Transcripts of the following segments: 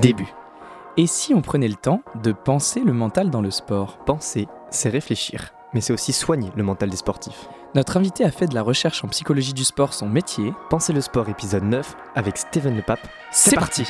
Début. Et si on prenait le temps de penser le mental dans le sport? Penser, c'est réfléchir, mais c'est aussi soigner le mental des sportifs. Notre invité a fait de la recherche en psychologie du sport son métier. Penser le sport épisode 9 avec Steven Le Pape. C'est parti.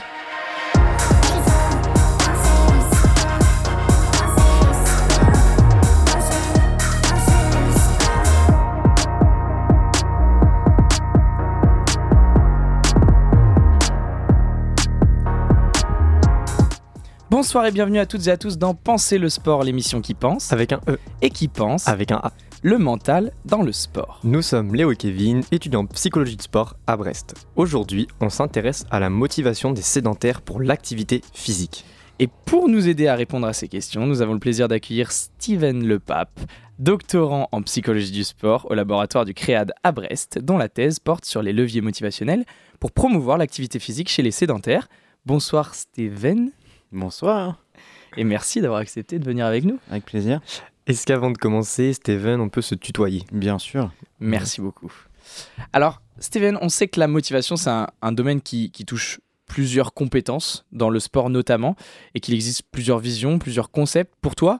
Bonsoir et bienvenue à toutes et à tous dans Penser le sport, l'émission qui pense Avec un E, et qui pense avec un A. le mental dans le sport. Nous sommes Léo et Kevin, étudiants en psychologie du sport à Brest. Aujourd'hui, on s'intéresse à la motivation des sédentaires pour l'activité physique. Et pour nous aider à répondre à ces questions, nous avons le plaisir d'accueillir Steven Lepape, doctorant en psychologie du sport au laboratoire du CREAD à Brest, dont la thèse porte sur les leviers motivationnels pour promouvoir l'activité physique chez les sédentaires. Bonsoir Steven, Bonsoir, et merci d'avoir accepté de venir avec nous. avec plaisir. Est-ce qu'avant de commencer, Steven, on peut se tutoyer? Bien sûr. Merci beaucoup. Alors, Steven, on sait que la motivation, c'est un, un domaine qui, qui touche plusieurs compétences, dans le sport notamment, et qu'il existe plusieurs visions, plusieurs concepts. Pour toi,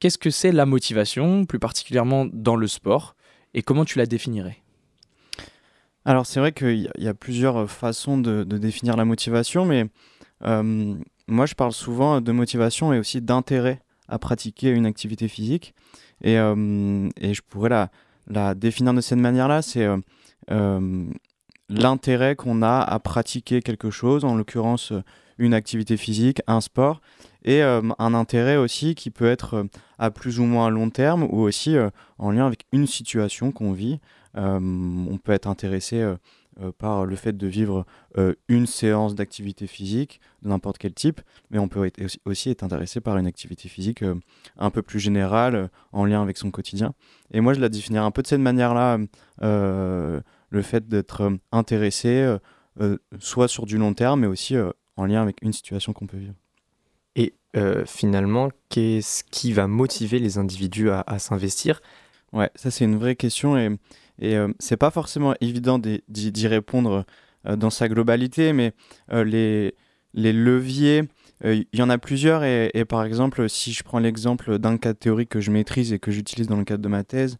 qu'est-ce que c'est la motivation, plus particulièrement dans le sport, et comment tu la définirais? Alors c'est vrai qu'il y, a- il y a plusieurs façons de, de définir la motivation, mais euh, moi je parle souvent de motivation et aussi d'intérêt à pratiquer une activité physique. Et, euh, et je pourrais la, la définir de cette manière-là, c'est euh, euh, l'intérêt qu'on a à pratiquer quelque chose, en l'occurrence une activité physique, un sport, et un intérêt aussi qui peut être à plus ou moins long terme ou aussi en lien avec une situation qu'on vit. On peut être intéressé euh, par le fait de vivre euh, une séance d'activité physique de n'importe quel type, mais on peut être aussi- être intéressé par une activité physique euh, un peu plus générale, en lien avec son quotidien. Et moi, je la définirais un peu de cette manière-là, le fait d'être intéressé, soit sur du long terme, mais aussi en lien avec une situation qu'on peut vivre. Et finalement, qu'est-ce qui va motiver les individus à, à s'investir? Ouais, ça c'est une vraie question et, et euh, c'est pas forcément évident d'y répondre euh, dans sa globalité, mais euh, les, leviers, il y en a plusieurs et, par exemple, si je prends l'exemple d'un cas théorique que je maîtrise et que j'utilise dans le cadre de ma thèse,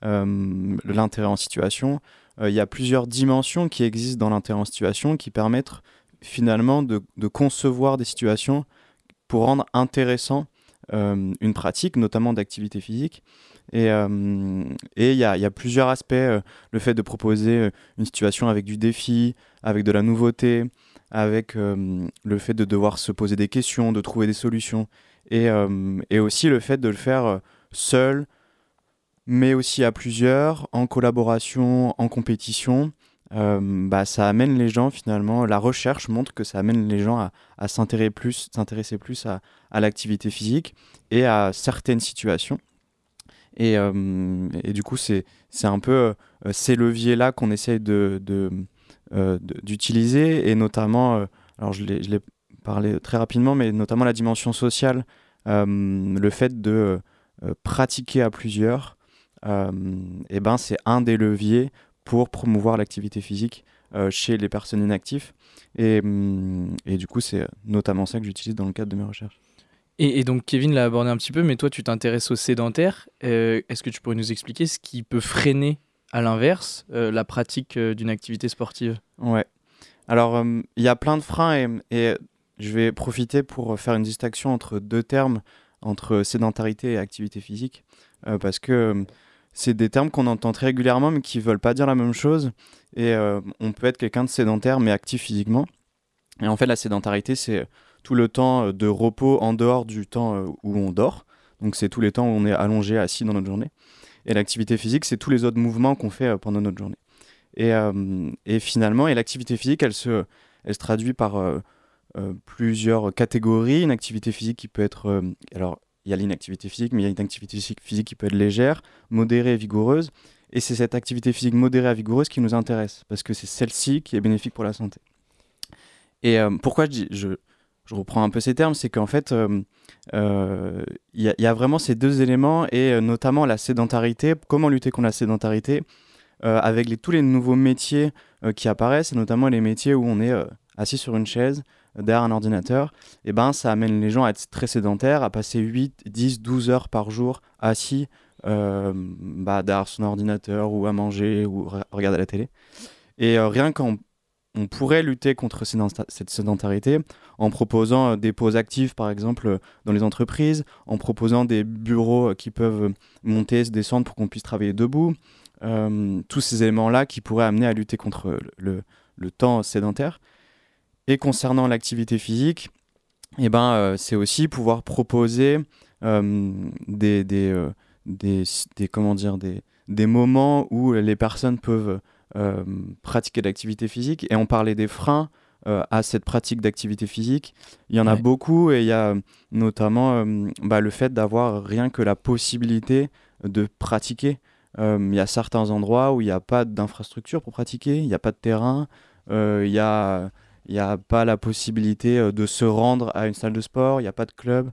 l'intérêt en situation, il y a plusieurs dimensions qui existent dans l'intérêt en situation qui permettent finalement de, concevoir des situations pour rendre intéressant une pratique, notamment d'activité physique. Et euh, et il y, a, y a plusieurs aspects. euh, le fait de proposer euh, une situation avec du défi, avec de la nouveauté, avec le fait de devoir se poser des questions, de trouver des solutions. Et, et aussi le fait de le faire seul, mais aussi à plusieurs, en collaboration, en compétition. Bah, ça amène les gens finalement, la recherche montre que ça amène les gens à, à s'intéresser plus, plus à, à l'activité physique et à certaines situations. Et, euh, et du coup, c'est un peu euh, ces leviers-là qu'on essaye euh, d'utiliser, et notamment, alors je l'ai parlé très rapidement, mais notamment la dimension sociale, le fait de pratiquer à plusieurs, et ben, c'est un des leviers pour promouvoir l'activité physique chez les personnes inactives. Et du coup, c'est notamment ça que j'utilise dans le cadre de mes recherches. Et, donc Kevin l'a abordé un petit peu, mais toi tu t'intéresses aux sédentaires. Euh, Est-ce que tu pourrais nous expliquer ce qui peut freiner, à l'inverse, euh, la pratique euh, d'une activité sportive? Ouais. Alors, euh, il y a plein de freins et, je vais profiter pour faire une distinction entre deux termes, entre sédentarité et activité physique, parce que c'est des termes qu'on entend très régulièrement mais qui veulent pas dire la même chose. Et on peut être quelqu'un de sédentaire mais actif physiquement. Et en fait, la sédentarité, c'est tout le temps euh, de repos en dehors du temps euh, où on dort. Donc, c'est tous les temps où on est allongé, assis dans notre journée. Et l'activité physique, c'est tous les autres mouvements qu'on fait euh, pendant notre journée. Et, et finalement, et l'activité physique, elle se, elle se traduit par plusieurs catégories. Une activité physique qui peut être... alors, il y a l'inactivité physique, mais il y a une activité physique, qui peut être légère, modérée et vigoureuse. Et c'est cette activité physique modérée et vigoureuse qui nous intéresse, parce que c'est celle-ci qui est bénéfique pour la santé. Et pourquoi je, dis- je, je reprends un peu ces termes, c'est qu'en fait, euh, euh, il y, a- vraiment ces deux éléments, et euh, notamment la sédentarité, comment lutter contre la sédentarité, avec tous les nouveaux métiers qui apparaissent, et notamment les métiers où on est assis sur une chaise, derrière un ordinateur, et eh ben, ça amène les gens à être très sédentaires, à passer 8, 10, 12 heures par jour assis bah, derrière son ordinateur ou à manger ou regarder la télé. Et rien qu'en on pourrait lutter contre cette sédentarité en proposant euh, des pauses actives, par exemple, euh, dans les entreprises, en proposant des bureaux euh, qui peuvent monter, se descendre pour qu'on puisse travailler debout. tous ces éléments-là qui pourraient amener à lutter contre le, temps sédentaire. Et concernant l'activité physique, eh ben, c'est aussi pouvoir proposer des, comment dire, des, moments où les personnes peuvent pratiquer l'activité physique. Et on parlait des freins euh, à cette pratique d'activité physique. Il y en a beaucoup et il y a notamment euh, bah, le fait d'avoir rien que la possibilité de pratiquer. Il y a certains endroits où il n'y a pas d'infrastructure pour pratiquer, il n'y a pas de terrain, il n'y a, y a pas la possibilité de se rendre à une salle de sport, il n'y a pas de club.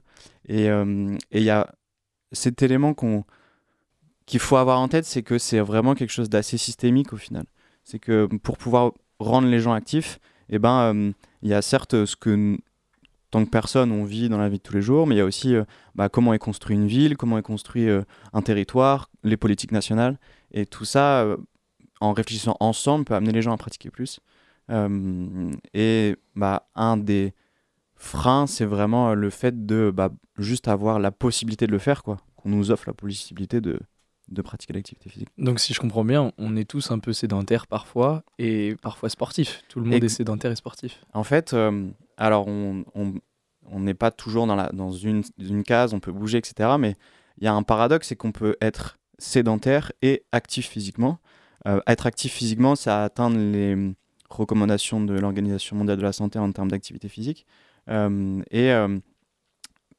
Et il y a cet élément qu'on qu'il faut avoir en tête, c'est que c'est vraiment quelque chose d'assez systémique au final. C'est que pour pouvoir rendre les gens actifs, eh ben, euh, il y a certes ce que tant que personne on vit dans la vie de tous les jours, mais il y a aussi euh, bah, comment est construit une ville, comment est construit euh, un territoire, les politiques nationales, et tout ça, en réfléchissant ensemble, peut amener les gens à pratiquer plus. et bah, un des freins, c'est vraiment le fait de bah, juste avoir la possibilité de le faire, quoi. Qu'on nous offre la possibilité de, de pratiquer l'activité physique. Donc si je comprends bien, on est tous un peu sédentaires parfois et parfois sportifs. Tout le monde est sédentaire et sportif. En fait, euh, alors on n'est pas toujours dans, la, dans une, une, case, on peut bouger, etc. Mais il y a un paradoxe, c'est qu'on peut être sédentaire et actif physiquement. Euh, être actif physiquement, c'est atteindre les recommandations de l'Organisation mondiale de la santé en termes d'activité physique. Euh, et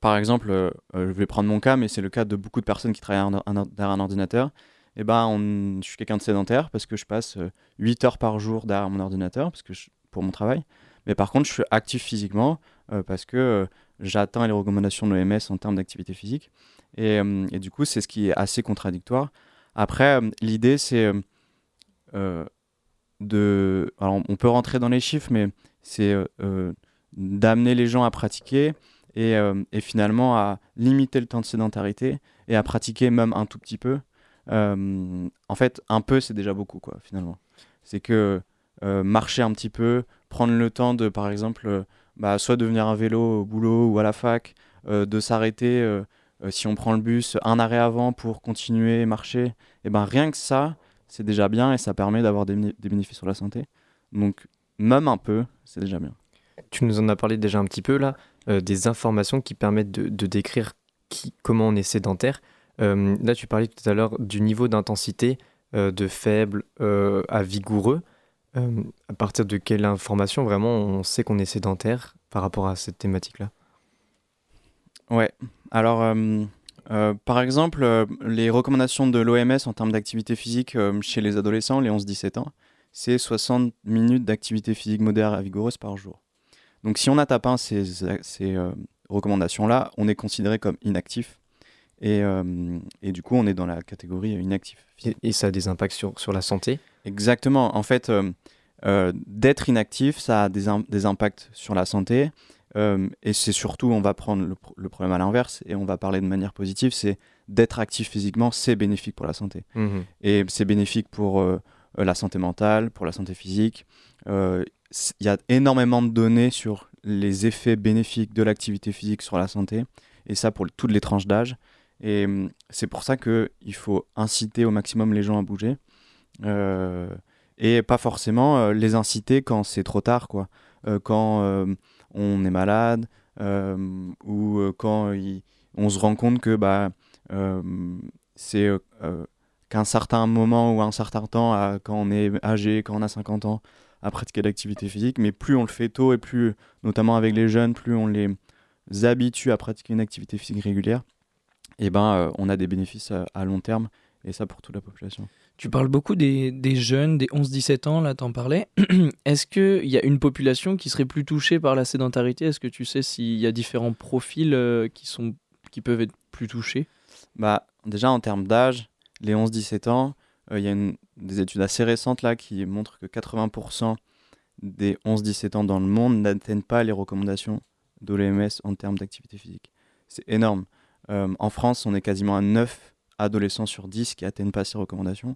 par exemple, euh, euh, je vais prendre mon cas, mais c'est le cas de beaucoup de personnes qui travaillent derrière un ordinateur. Eh ben, je suis quelqu'un de sédentaire parce que je passe 8 euh, heures par jour derrière mon ordinateur parce que pour mon travail. Mais par contre, je suis actif physiquement parce que j'atteins les recommandations de l'OMS en termes d'activité physique. Et, et, du coup, c'est ce qui est assez contradictoire. Après, l'idée, c'est de... Alors, on peut rentrer dans les chiffres, mais c'est d'amener les gens à pratiquer euh, et, finalement à limiter le temps de sédentarité et à pratiquer même un tout petit peu. Euh, en fait, un peu, c'est déjà beaucoup, quoi, finalement. C'est que euh, marcher un petit peu, prendre le temps de, par exemple, bah, soit de venir à vélo au boulot ou à la fac, de s'arrêter, si on prend le bus, un arrêt avant pour continuer, marcher, et ben rien que ça, c'est déjà bien et ça permet d'avoir des, des bénéfices sur la santé. Donc, même un peu, c'est déjà bien. Tu nous en as parlé déjà un petit peu là. Euh, des informations qui permettent de, décrire comment on est sédentaire. Euh, là, tu parlais tout à l'heure du niveau d'intensité euh, de faible à vigoureux. à partir de quelle information vraiment on sait qu'on est sédentaire par rapport à cette thématique-là? Ouais, alors par exemple, les recommandations de l'OMS en termes d'activité physique chez les adolescents, les 11-17 ans, c'est 60 minutes d'activité physique moderne à vigoureuse par jour. Donc si on atteint ces, ces euh, recommandations-là, on est considéré comme inactif. Et, euh, et, du coup, on est dans la catégorie inactif. Et, ça a des impacts sur, sur la santé? Exactement. En fait, euh, d'être inactif, ça a des, des, impacts sur la santé. et c'est surtout, on va prendre le, problème à l'inverse et on va parler de manière positive, c'est d'être actif physiquement, c'est bénéfique pour la santé. Mmh et c'est bénéfique pour la santé mentale, pour la santé physique il y a énormément de données sur les effets bénéfiques de l'activité physique sur la santé, et ça pour toutes les tranches d'âge. Et hum, c'est pour ça qu'il faut inciter au maximum les gens à bouger, euh, et pas forcément euh, les inciter quand c'est trop tard, quoi. Euh, quand on est malade, ou quand on se rend compte que bah, c'est qu'un certain moment ou un certain temps, quand on est âgé, quand on a 50 ans, à pratiquer l'activité physique, mais plus on le fait tôt et plus, notamment avec les jeunes, plus on les habitue à pratiquer une activité physique régulière, et eh ben, euh, on a des bénéfices à, long terme, et ça pour toute la population. Tu parles beaucoup des, des jeunes, des 11-17 ans, là t'en parlais. Est-ce qu'il y a une population qui serait plus touchée par la sédentarité? Est-ce que tu sais s'il y a différents profils euh, qui, sont, qui peuvent être plus touchés? Bah, Déjà en termes d'âge, les 11-17 ans, euh, il y a des études assez récentes là qui montrent que 80% des 11-17 ans dans le monde n'atteignent pas les recommandations de l'OMS en termes d'activité physique. C'est énorme. Euh, en France, on est quasiment à 9 adolescents sur 10 qui atteignent pas ces recommandations.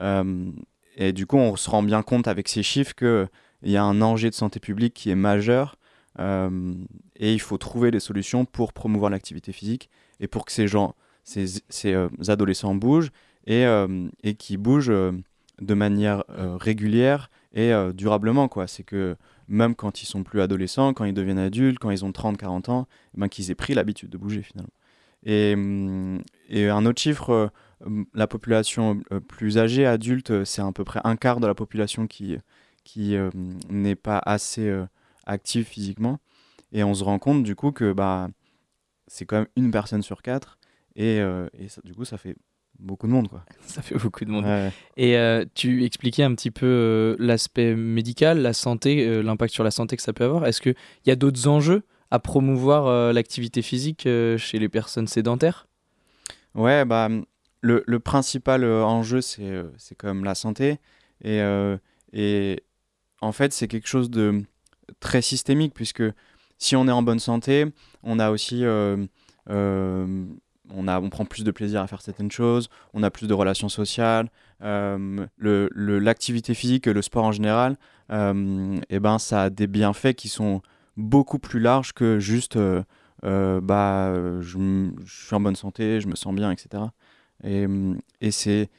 Euh, et du coup, on se rend bien compte avec ces chiffres qu'il y a un enjeu de santé publique qui est majeur euh, et il faut trouver des solutions pour promouvoir l'activité physique et pour que ces gens, ces, ces adolescents bougent et, et qui bougent de manière régulière et durablement. C'est que même quand ils sont plus adolescents, quand ils deviennent adultes, quand ils ont 30, 40 ans, eh ben, qu'ils aient pris l'habitude de bouger finalement. Et, hum, et un autre chiffre, euh, hum, la population euh, plus âgée, adulte, c'est à peu près un quart de la population qui, qui hum, n'est pas assez euh, active physiquement. Et on se rend compte du coup que bah, c'est quand même une personne sur quatre. Et, et du coup, ça fait beaucoup de monde quoi. Ça fait beaucoup de monde. Et euh, tu expliquais un petit peu euh, l'aspect médical, la santé, euh, l'impact sur la santé que ça peut avoir. Est-ce qu'il y a d'autres enjeux à promouvoir l'activité physique chez les personnes sédentaires? Ouais, bah le, le principal enjeu c'est c'est quand même la santé et et en fait c'est quelque chose de très systémique puisque si on est en bonne santé, on a aussi on, a, on prend plus de plaisir à faire certaines choses, on a plus de relations sociales, euh, l'activité physique, le sport en général, euh, et ben, ça a des bienfaits qui sont beaucoup plus larges que juste euh, bah, je, suis en bonne santé, je me sens bien, etc. Et, et c'est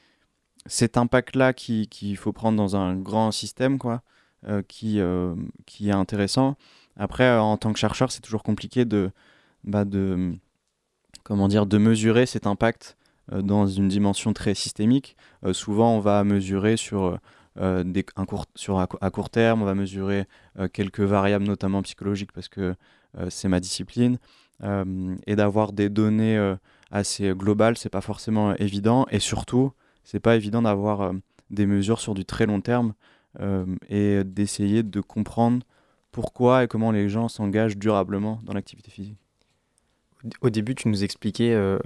cet impact-là qu'il qui faut prendre dans un grand système quoi, qui, qui est intéressant. Après, en tant que chercheur, c'est toujours compliqué de, bah, de comment dire, de mesurer cet impact euh, dans une dimension très systémique. Euh, souvent, on va mesurer sur, euh, un court, à, court terme, on va mesurer quelques variables, notamment psychologiques, parce que c'est ma discipline. et d'avoir des données assez globales, c'est pas forcément évident. Et surtout, c'est pas évident d'avoir des mesures sur du très long terme et d'essayer de comprendre pourquoi et comment les gens s'engagent durablement dans l'activité physique. Au début, tu nous expliquais euh,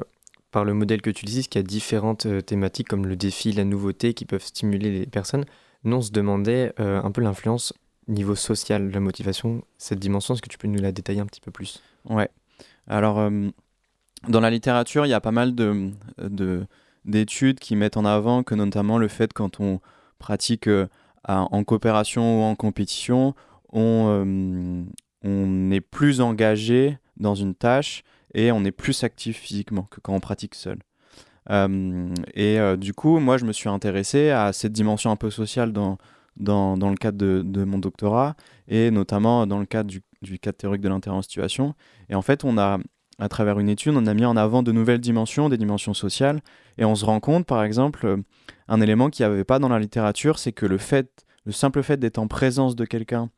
par le modèle que tu utilises qu'il y a différentes euh, thématiques comme le défi, la nouveauté qui peuvent stimuler les personnes. Nous, on se demandait euh, un peu l'influence niveau social, la motivation, cette dimension. Est-ce que tu peux nous la détailler un petit peu plus? Ouais. Alors, dans la littérature, il y a pas mal de, d'études qui mettent en avant que notamment le fait quand on pratique en coopération ou en compétition, on, on est plus engagé dans une tâche et on est plus actif physiquement que quand on pratique seul. Euh, et euh, du coup, moi, je me suis intéressé à cette dimension un peu sociale dans, dans, dans le cadre de, mon doctorat et notamment dans le cadre du, du cadre théorique de l'intérêt en situation. Et en fait, on a, à travers une étude, on a mis en avant de nouvelles dimensions, des dimensions sociales. Et on se rend compte, par exemple, un élément qu'il n'y avait pas dans la littérature, c'est que le fait, le simple fait d'être en présence de quelqu'un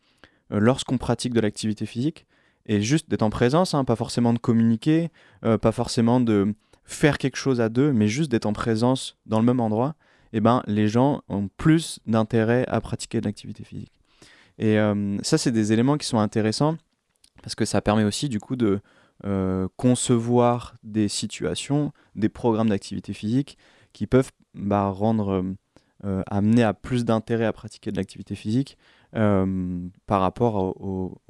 euh, lorsqu'on pratique de l'activité physique, et juste d'être en présence, hein, pas forcément de communiquer, euh, pas forcément de faire quelque chose à deux, mais juste d'être en présence dans le même endroit, eh ben, les gens ont plus d'intérêt à pratiquer de l'activité physique. Et euh, ça, c'est des éléments qui sont intéressants parce que ça permet aussi du coup de euh, concevoir des situations, des programmes d'activité physique qui peuvent bah, amener à plus d'intérêt à pratiquer de l'activité physique par rapport aux,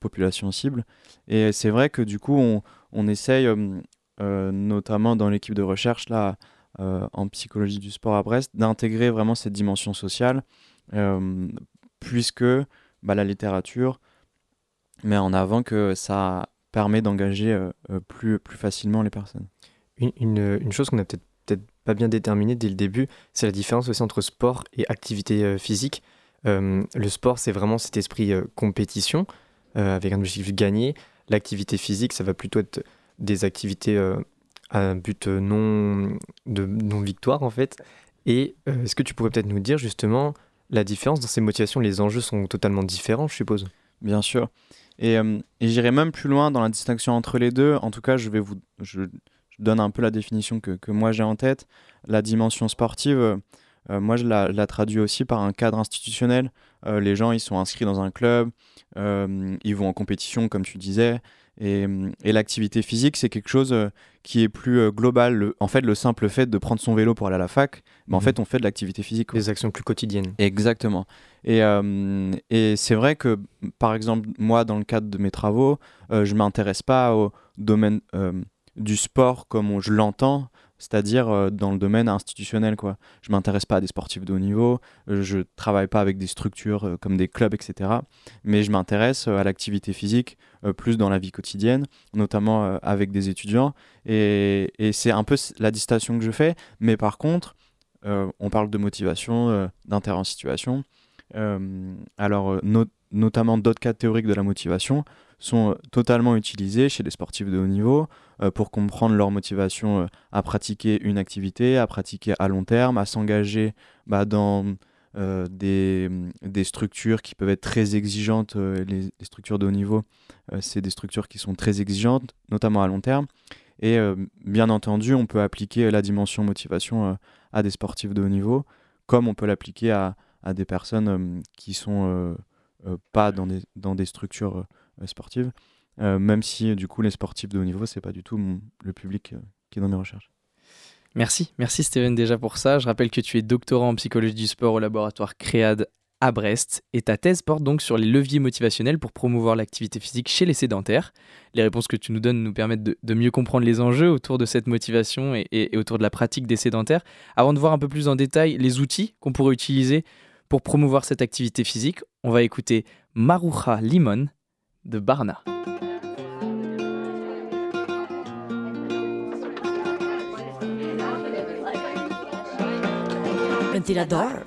populations cibles. Et c'est vrai que du coup, on, on essaye, euh, euh, notamment dans l'équipe de recherche là, en psychologie du sport à Brest, d'intégrer vraiment cette dimension sociale, puisque bah, la littérature met en avant que ça permet d'engager plus, plus facilement les personnes. Une, une, chose qu'on a peut-être peut-être pas bien déterminée dès le début, c'est la différence aussi entre sport et activité physique. Euh, le sport, c'est vraiment cet esprit euh, compétition, euh, avec un objectif gagné. L'activité physique, ça va plutôt être des activités à but non, de non-victoire, en fait. Et est-ce que tu pourrais peut-être nous dire justement la différence dans ces motivations? Les enjeux sont totalement différents, je suppose. Bien sûr. Et, j'irai même plus loin dans la distinction entre les deux. En tout cas, je vais vous, je, donne un peu la définition que, que moi j'ai en tête. La dimension sportive, moi, je la, la, traduis aussi par un cadre institutionnel. les gens, ils sont inscrits dans un club, ils vont en compétition, comme tu disais. Et, et l'activité physique, c'est quelque chose qui est plus global. en fait, le simple fait de prendre son vélo pour aller à la fac, mais en mhm. fait, on fait de l'activité physique. Des actions plus quotidiennes. Exactement. Et, et c'est vrai que, par exemple, moi, dans le cadre de mes travaux, je ne m'intéresse pas au domaine du sport comme je l'entends, c'est-à-dire euh, dans le domaine institutionnel. Quoi. Je ne m'intéresse pas à des sportifs de haut niveau, euh, je ne travaille pas avec des structures euh, comme des clubs, etc. Mais je m'intéresse à l'activité physique plus dans la vie quotidienne, notamment avec des étudiants. Et, c'est un peu la distinction que je fais. Mais par contre, on parle de motivation, d'intérêt en situation. alors, notamment d'autres cas théoriques de la motivation sont totalement utilisés chez les sportifs de haut niveau euh, pour comprendre leur motivation euh, à pratiquer une activité, à pratiquer à long terme, à s'engager bah, dans euh, des, structures qui peuvent être très exigeantes. Les, structures de haut niveau, c'est des structures qui sont très exigeantes, notamment à long terme. Et bien entendu, on peut appliquer la dimension motivation à des sportifs de haut niveau, comme on peut l'appliquer à, des personnes qui sont pas dans des structures sportives. Euh, même si du coup les sportifs de haut niveau, c'est pas du tout le public euh, qui est dans mes recherches. Merci, merci Steven déjà pour ça. Je rappelle que tu es doctorant en psychologie du sport au laboratoire CREAD à Brest et ta thèse porte donc sur les leviers motivationnels pour promouvoir l'activité physique chez les sédentaires. Les réponses que tu nous donnes nous permettent de, mieux comprendre les enjeux autour de cette motivation et, et, autour de la pratique des sédentaires. Avant de voir un peu plus en détail les outils qu'on pourrait utiliser pour promouvoir cette activité physique, on va écouter Maruja Limon de Barna. ventilador.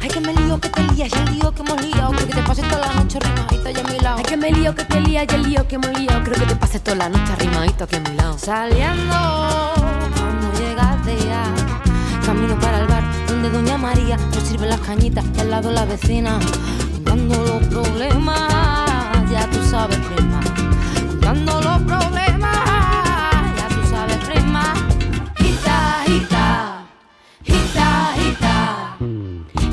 Ay, que me lío que te lías, el lío que hemos liado. Creo que te pases toda la noche rimadita y a mi lado. Ay, que me lío que te lías, y el lío que hemos liado. Creo que te pases toda la noche rimadito aquí a mi lado. Saliendo, cuando llegaste ya. Para el bar donde Doña María nos sirve las cañitas y al lado la vecina. Contando los problemas, ya tú sabes, prima Contando los problemas, ya tú sabes, prima. Gita, gita, gita, gita.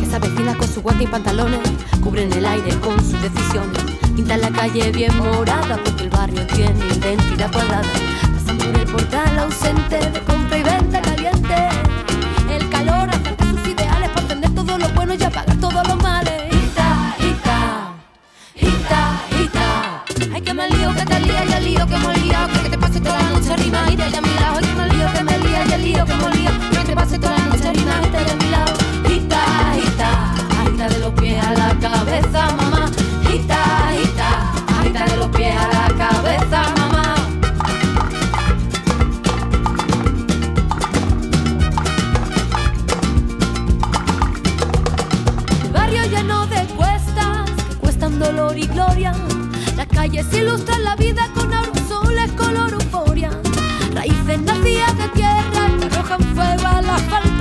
Esa vecina con su guante y pantalones cubren el aire con sus decisiones. Pinta la calle bien morada porque el barrio tiene identidad cuadrada. Pasan por el portal ausente de y el lío que me lía. Que te pase toda la noche a. Que me lío, que me que. Que te pase toda la noche arriba calles ilustran la vida con aerosoles color euforia. Raíces nacidas de tierra que arrojan fuego al asfalto con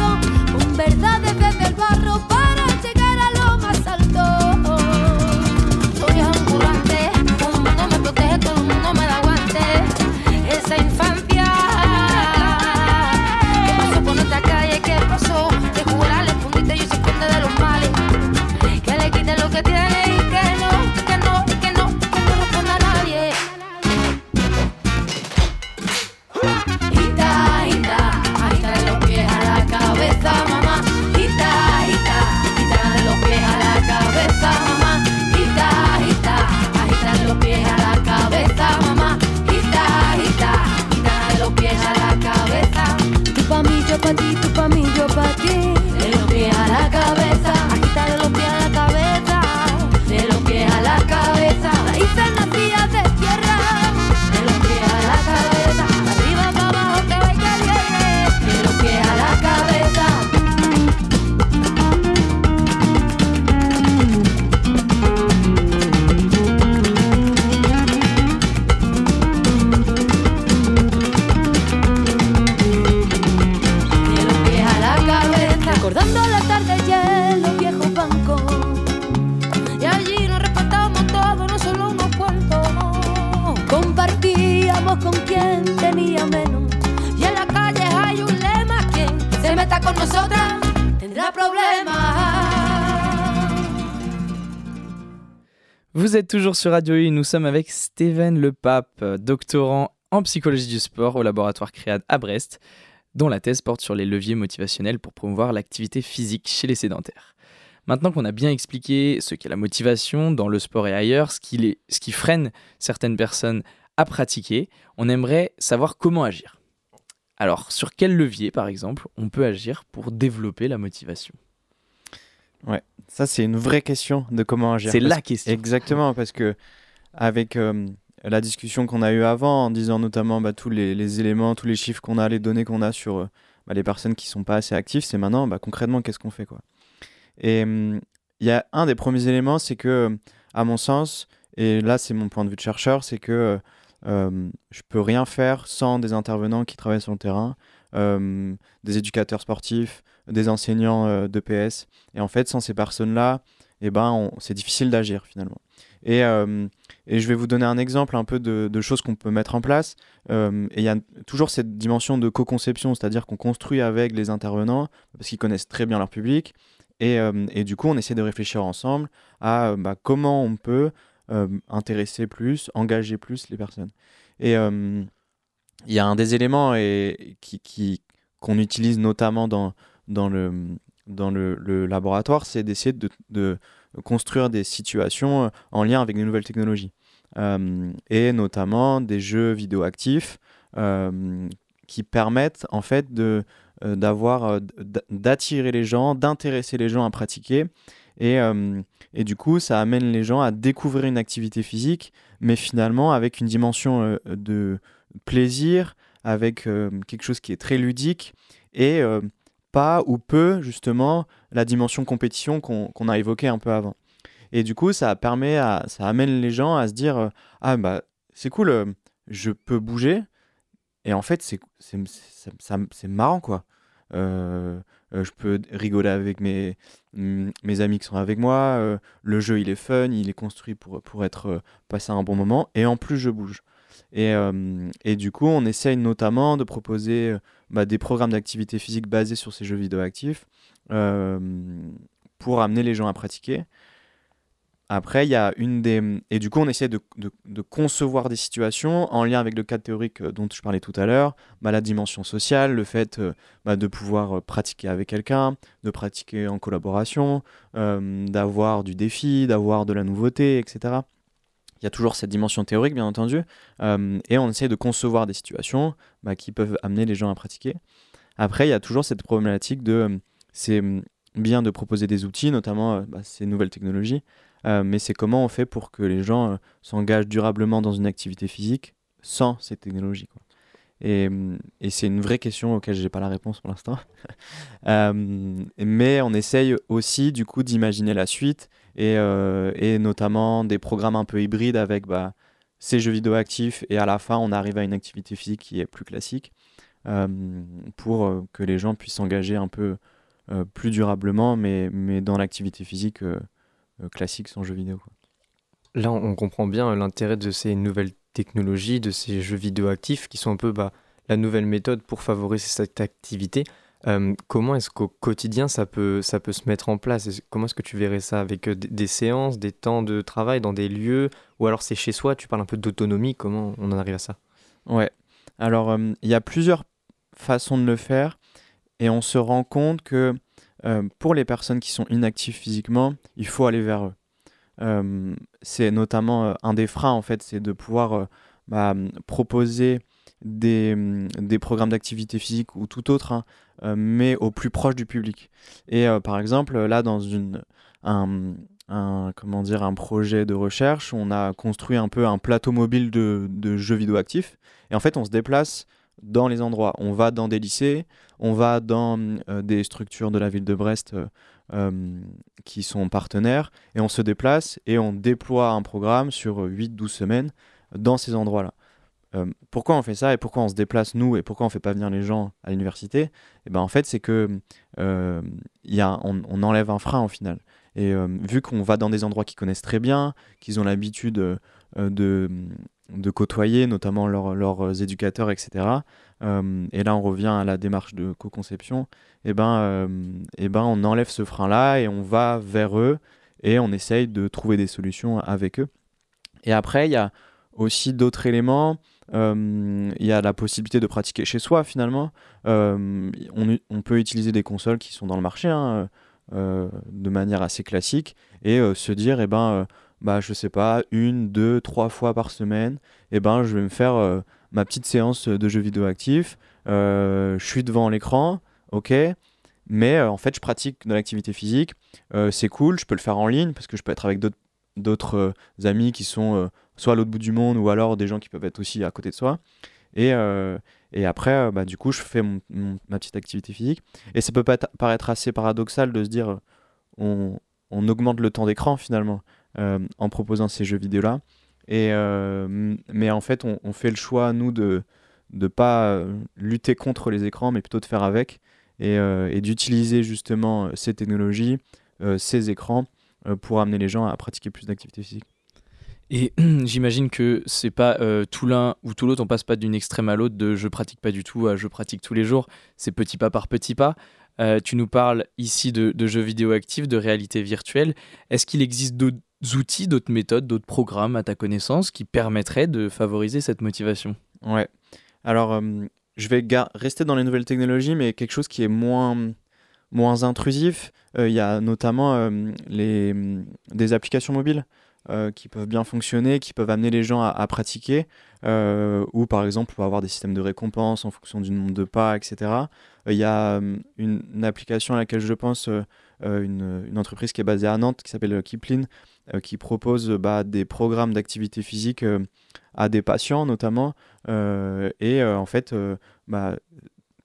toujours sur Radio U, nous sommes avec Steven Le Pape, doctorant en psychologie du sport au laboratoire CREAD à Brest, dont la thèse porte sur les leviers motivationnels pour promouvoir l'activité physique chez les sédentaires. Maintenant qu'on a bien expliqué ce qu'est la motivation dans le sport et ailleurs, ce qui, ce qui freine certaines personnes à pratiquer, on aimerait savoir comment agir. Alors, sur quel levier, par exemple, on peut agir pour développer la motivation? Ouais, ça c'est une vraie question de comment agir. C'est la question. Exactement, parce que avec euh, la discussion qu'on a eue avant, en disant notamment bah, tous les, les éléments, tous les chiffres qu'on a, les données qu'on a sur euh, bah, les personnes qui sont pas assez actives, c'est maintenant bah, concrètement qu'est-ce qu'on fait quoi. Et hum, il y a un des premiers éléments, c'est que à mon sens, et là c'est mon point de vue de chercheur, c'est que euh, euh, je peux rien faire sans des intervenants qui travaillent sur le terrain, euh, des éducateurs sportifs, des enseignants euh, d'EPS. Et en fait, sans ces personnes-là, eh ben, c'est difficile d'agir finalement. Et, euh, et je vais vous donner un exemple un peu de, choses qu'on peut mettre en place. Euh, et il y a toujours cette dimension de co-conception, c'est-à-dire qu'on construit avec les intervenants, parce qu'ils connaissent très bien leur public. Et, et du coup, on essaie de réfléchir ensemble à bah, comment on peut intéresser plus, engager plus les personnes. Et il y a un des éléments et, qui- qu'on utilise notamment dans, dans, le, dans le, laboratoire, c'est d'essayer de, construire des situations euh, en lien avec des nouvelles technologies. Euh, et notamment des jeux vidéo actifs euh, qui permettent en fait de, d'avoir, d'attirer les gens, d'intéresser les gens à pratiquer. Et, et du coup, ça amène les gens à découvrir une activité physique, mais finalement avec une dimension de plaisir, avec quelque chose qui est très ludique et pas ou peu justement la dimension compétition qu'on a évoquée un peu avant. Et du coup, ça permet ça amène les gens à se dire euh, ah bah c'est cool, euh, je peux bouger et en fait c'est c'est marrant quoi. Euh, je peux rigoler avec mes, mm, mes amis qui sont avec moi. le jeu, il est fun, il est construit pour, pour être passer un bon moment. Et en plus, je bouge. Et, euh, et du coup, on essaye notamment de proposer euh, bah, des programmes d'activité physique basés sur ces jeux vidéo actifs euh, pour amener les gens à pratiquer. Après, il y a une des... Et du coup, on essaie de, de- concevoir des situations en lien avec le cadre théorique dont je parlais tout à l'heure, bah, la dimension sociale, le fait bah, de pouvoir pratiquer avec quelqu'un, de pratiquer en collaboration, d'avoir du défi, d'avoir de la nouveauté, etc. Il y a toujours cette dimension théorique, bien entendu, euh, et on essaie de concevoir des situations bah, qui peuvent amener les gens à pratiquer. Après, il y a toujours cette problématique de... euh, C'est euh, bien de proposer des outils, notamment euh, bah, ces nouvelles technologies, mais c'est comment on fait pour que les gens s'engagent durablement dans une activité physique sans ces technologies. hum, et c'est une vraie question auquel j'ai pas la réponse pour l'instant. Mais on essaye aussi du coup d'imaginer la suite et, euh, et notamment des programmes un peu hybrides avec bah, ces jeux vidéo actifs et à la fin on arrive à une activité physique qui est plus classique euh, pour euh, que les gens puissent s'engager un peu plus durablement mais, mais dans l'activité physique classique sans jeux vidéo. Là, on comprend bien l'intérêt de ces nouvelles technologies, de ces jeux vidéo actifs qui sont un peu bah, la nouvelle méthode pour favoriser cette activité. Euh, comment est-ce qu'au quotidien ça peut, ça peut se mettre en place? Comment est-ce que tu verrais ça? Avec euh, des, séances, des temps de travail dans des lieux? Ou alors c'est chez soi Tu parles un peu d'autonomie, comment on en arrive à ça? Ouais. Alors, il y a plusieurs façons de le faire et on se rend compte que pour les personnes qui sont inactives physiquement, il faut aller vers eux. C'est notamment un des freins, en fait, c'est de pouvoir bah, proposer des, hum, des programmes d'activité physique ou tout autre, hein, euh, mais au plus proche du public. Et euh, par exemple, là, dans une, un, comment dire, un projet de recherche, on a construit un peu un plateau mobile de, de jeux vidéo actifs. Et en fait, on se déplace dans les endroits. On va dans des lycées, on va dans euh, des structures de la ville de Brest qui sont partenaires, et on se déplace et on déploie un programme sur 8-12 semaines dans ces endroits-là. Euh, pourquoi on fait ça et pourquoi on se déplace nous et pourquoi on fait pas venir les gens à l'université? Et ben en fait c'est que euh, y a, on, enlève un frein au final. Et euh, vu qu'on va dans des endroits qu'ils connaissent très bien, qu'ils ont l'habitude euh, de, côtoyer, notamment leurs, éducateurs, etc. Et là, on revient à la démarche de co-conception. Et ben, et ben, on enlève ce frein-là et on va vers eux et on essaye de trouver des solutions avec eux. Et après, il y a aussi d'autres éléments. Il y a la possibilité de pratiquer chez soi finalement. On, on, peut utiliser des consoles qui sont dans le marché hein, de manière assez classique et se dire, eh ben, bah, je sais pas, une, deux, trois fois par semaine, et eh ben, je vais me faire euh, ma petite séance de jeux vidéo actifs. Euh, je suis devant l'écran, ok, mais euh, en fait, je pratique de l'activité physique. c'est cool, je peux le faire en ligne parce que je peux être avec d'autres amis qui sont soit à l'autre bout du monde ou alors des gens qui peuvent être aussi à côté de soi. Et, et après, bah, du coup, je fais ma petite activité physique. Et ça peut paraître assez paradoxal de se dire on, on augmente le temps d'écran finalement. Euh, en proposant ces jeux vidéo-là. Euh, mais en fait, on, fait le choix, nous, de ne pas euh, lutter contre les écrans, mais plutôt de faire avec et, et d'utiliser justement ces technologies, ces écrans, pour amener les gens à pratiquer plus d'activités physiques. Et j'imagine que c'est pas tout l'un ou tout l'autre, on passe pas d'une extrême à l'autre de je pratique pas du tout à je pratique tous les jours. C'est petit pas par petit pas. tu nous parles ici de, de, jeux vidéo actifs, de réalité virtuelle. Est-ce qu'il existe d'autres outils, d'autres méthodes, d'autres programmes à ta connaissance qui permettraient de favoriser cette motivation? Ouais. Alors, euh, je vais rester dans les nouvelles technologies, mais quelque chose qui est moins, moins intrusif. Euh, il y a notamment euh, les, des applications mobiles. qui peuvent bien fonctionner, qui peuvent amener les gens à, pratiquer, ou par exemple, on va avoir des systèmes de récompense en fonction du nombre de pas, etc. Il y a une, une, application à laquelle je pense, une, une, entreprise qui est basée à Nantes, qui s'appelle Kipling, euh, qui propose bah, des programmes d'activité physique euh, à des patients notamment. Euh, et en fait, bah,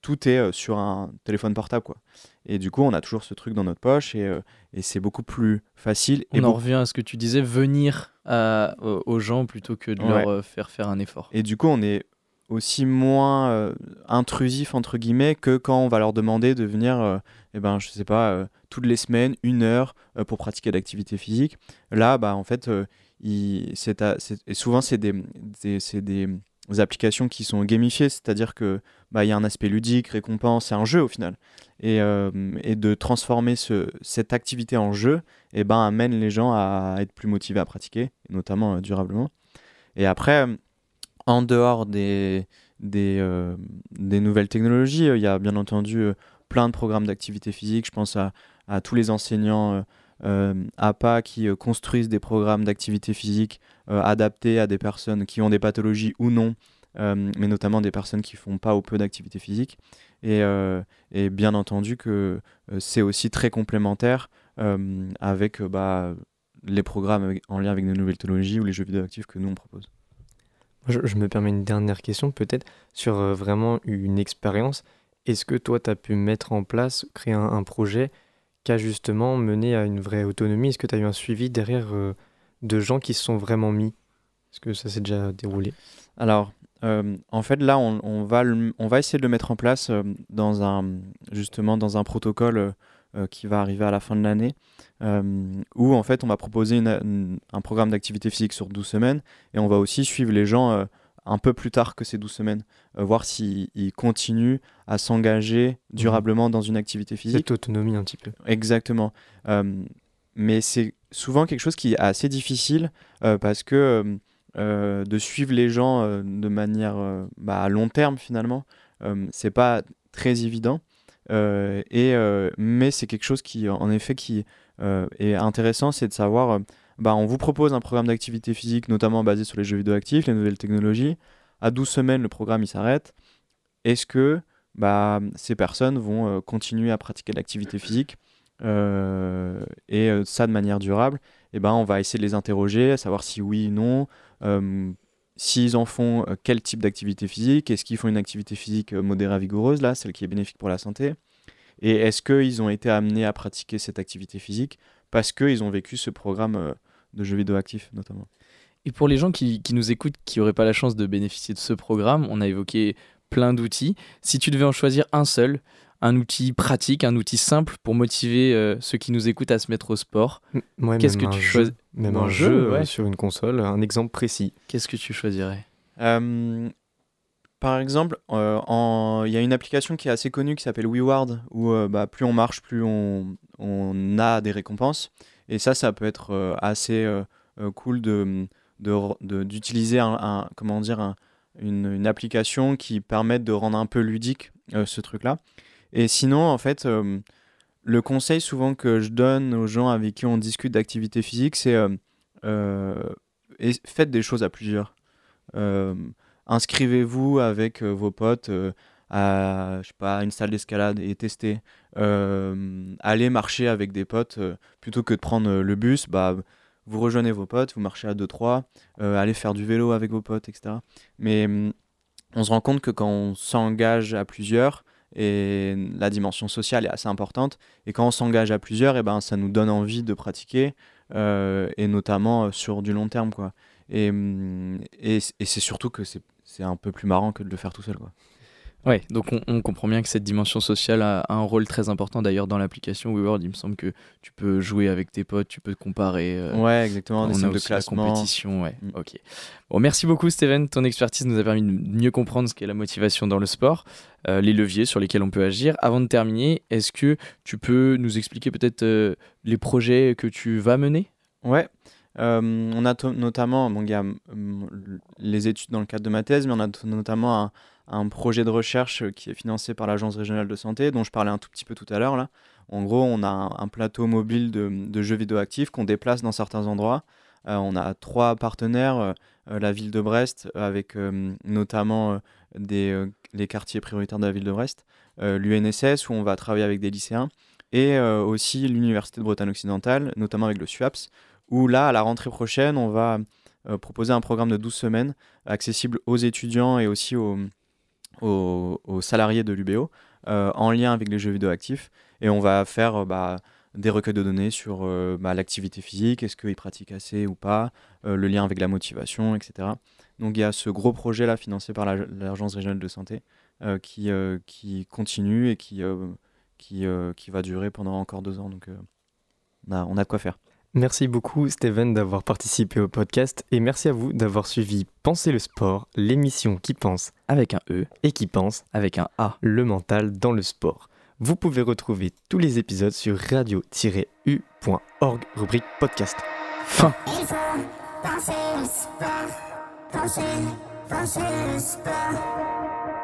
tout est sur un téléphone portable. Quoi. Et du coup, on a toujours ce truc dans notre poche et, et c'est beaucoup plus facile. On en revient à ce que tu disais, venir aux gens plutôt que de leur faire faire un effort. Et du coup, on est aussi moins intrusif entre guillemets que quand on va leur demander de venir, eh ben, je sais pas, toutes les semaines, une heure euh, pour pratiquer l'activité physique. Là, bah, en fait, euh, il, et souvent, c'est des, des, des, applications qui sont gamifiées, c'est-à-dire qu'il bah, y a un aspect ludique, récompense, c'est un jeu au final. Et, euh, et de transformer ce, cette activité en jeu et eh ben, amène les gens à être plus motivés à pratiquer, notamment durablement. Et après, en dehors des, des, des nouvelles technologies, il y a bien entendu plein de programmes d'activité physique. Je pense à, à tous les enseignants euh, euh, APA qui euh, construisent des programmes d'activité physique adaptés à des personnes qui ont des pathologies ou non, mais notamment des personnes qui font pas ou peu d'activité physique. Et, et, bien entendu que c'est aussi très complémentaire avec bah, les programmes en lien avec des nouvelles technologies ou les jeux vidéo actifs que nous on propose. Je, je me permets une dernière question peut-être sur vraiment une expérience. Est-ce que toi, tu as pu mettre en place, créer un projet qui a justement mené à une vraie autonomie? Est-ce que tu as eu un suivi derrière euh, de gens qui se sont vraiment mis? Est-ce que ça s'est déjà déroulé? Alors, euh, en fait, là, on, va on va essayer de le mettre en place euh, dans un, justement dans un protocole qui va arriver à la fin de l'année, où en fait, on va proposer un programme d'activité physique sur 12 semaines et on va aussi suivre les gens un peu plus tard que ces 12 semaines, euh, voir s'ils continuent à s'engager mhm. durablement dans une activité physique. Cette autonomie un petit peu. Exactement. Euh, mais c'est souvent quelque chose qui est assez difficile euh, parce que de suivre les gens de manière bah, à long terme finalement, c'est pas très évident. et, mais c'est quelque chose qui, en effet, qui est intéressant, c'est de savoir bah, on vous propose un programme d'activité physique, notamment basé sur les jeux vidéo actifs, les nouvelles technologies. À 12 semaines, le programme il s'arrête. Est-ce que bah, ces personnes vont euh, continuer à pratiquer l'activité physique euh, et euh, ça de manière durable? Et eh ben, On va essayer de les interroger, à savoir si oui ou non. S'ils en font, quel type d'activité physique? Est-ce qu'ils font une activité physique modérée vigoureuse, là, celle qui est bénéfique pour la santé. Et est-ce qu'ils ont été amenés à pratiquer cette activité physique parce qu'ils ont vécu ce programme de jeux vidéo actifs notamment? Et pour les gens qui nous écoutent, qui n'auraient pas la chance de bénéficier de ce programme, on a évoqué plein d'outils. Si tu devais en choisir un seul, un outil pratique, un outil simple pour motiver euh, ceux qui nous écoutent à se mettre au sport, ouais, qu'est-ce même que un tu jeu- choisis Même Un un jeu, jeu euh, ouais. sur une console, un exemple précis. Qu'est-ce que tu choisirais? Euh, par exemple, euh, en- il y a une application qui est assez connue qui s'appelle WeWard, où euh, bah, plus on marche, plus on, on a des récompenses. Et ça, ça peut être euh, assez cool de, de r- de- d'utiliser un, un- comment dire, un- une, application qui permette de rendre un peu ludique euh, ce truc-là. Et sinon, en fait, euh, le conseil souvent que je donne aux gens avec qui on discute d'activité physique, c'est euh, faites des choses à plusieurs. Inscrivez-vous avec vos potes à je sais pas, une salle d'escalade et testez. Euh, allez marcher avec des potes plutôt que de prendre le bus, bah, vous rejoignez vos potes, vous marchez à 2-3, euh, allez faire du vélo avec vos potes, etc. Mais hum, on se rend compte que quand on s'engage à plusieurs, et la dimension sociale est assez importante, et quand on s'engage à plusieurs, et ben, ça nous donne envie de pratiquer, euh, et notamment euh, sur du long terme. Quoi. Et, hum, et, c'est surtout que c'est un peu plus marrant que de le faire tout seul. Quoi. Ouais, donc on, on comprend bien que cette dimension sociale a, a un rôle très important. D'ailleurs, dans l'application WeWorld, il me semble que tu peux jouer avec tes potes, tu peux te comparer. euh, ouais, exactement, des on a systèmes de aussi la classement. compétition, ouais. Mm. Ok. Bon, merci beaucoup, Steven. Ton expertise nous a permis de mieux comprendre ce qu'est la motivation dans le sport, euh, les leviers sur lesquels on peut agir. Avant de terminer, est-ce que tu peux nous expliquer peut-être euh, les projets que tu vas mener? Ouais. Euh, on a notamment, bon, il y a hum, les études dans le cadre de ma thèse, mais on a notamment un, un projet de recherche qui est financé par l'Agence régionale de santé, dont je parlais un tout petit peu tout à l'heure. là. En gros, on a un, plateau mobile de, jeux vidéo actifs qu'on déplace dans certains endroits. Euh, on a trois partenaires, euh, euh, la ville de Brest, avec euh, notamment euh, des, euh, les quartiers prioritaires de la ville de Brest, euh, l'UNSS, où on va travailler avec des lycéens, et euh, aussi l'Université de Bretagne occidentale, notamment avec le SUAPS, où là, à la rentrée prochaine, on va euh, proposer un programme de 12 semaines accessible aux étudiants et aussi aux, aux, salariés de l'UBO euh, en lien avec les jeux vidéo actifs. Et on va faire euh, bah, des recueils de données sur euh, bah, l'activité physique, est-ce qu'ils pratiquent assez ou pas, le lien avec la motivation, etc. Donc il y a ce gros projet-là financé par la- l'Agence régionale de santé qui, qui continue et qui, qui, qui va durer pendant encore deux ans. Donc on, a, on a de quoi faire. Merci beaucoup Steven d'avoir participé au podcast et merci à vous d'avoir suivi Penser le sport, l'émission qui pense Avec un E, et qui pense avec un A. le mental dans le sport. Vous pouvez retrouver tous les épisodes sur radio-u.org rubrique podcast. Fin. Il faut penser le sport, penser, penser le sport.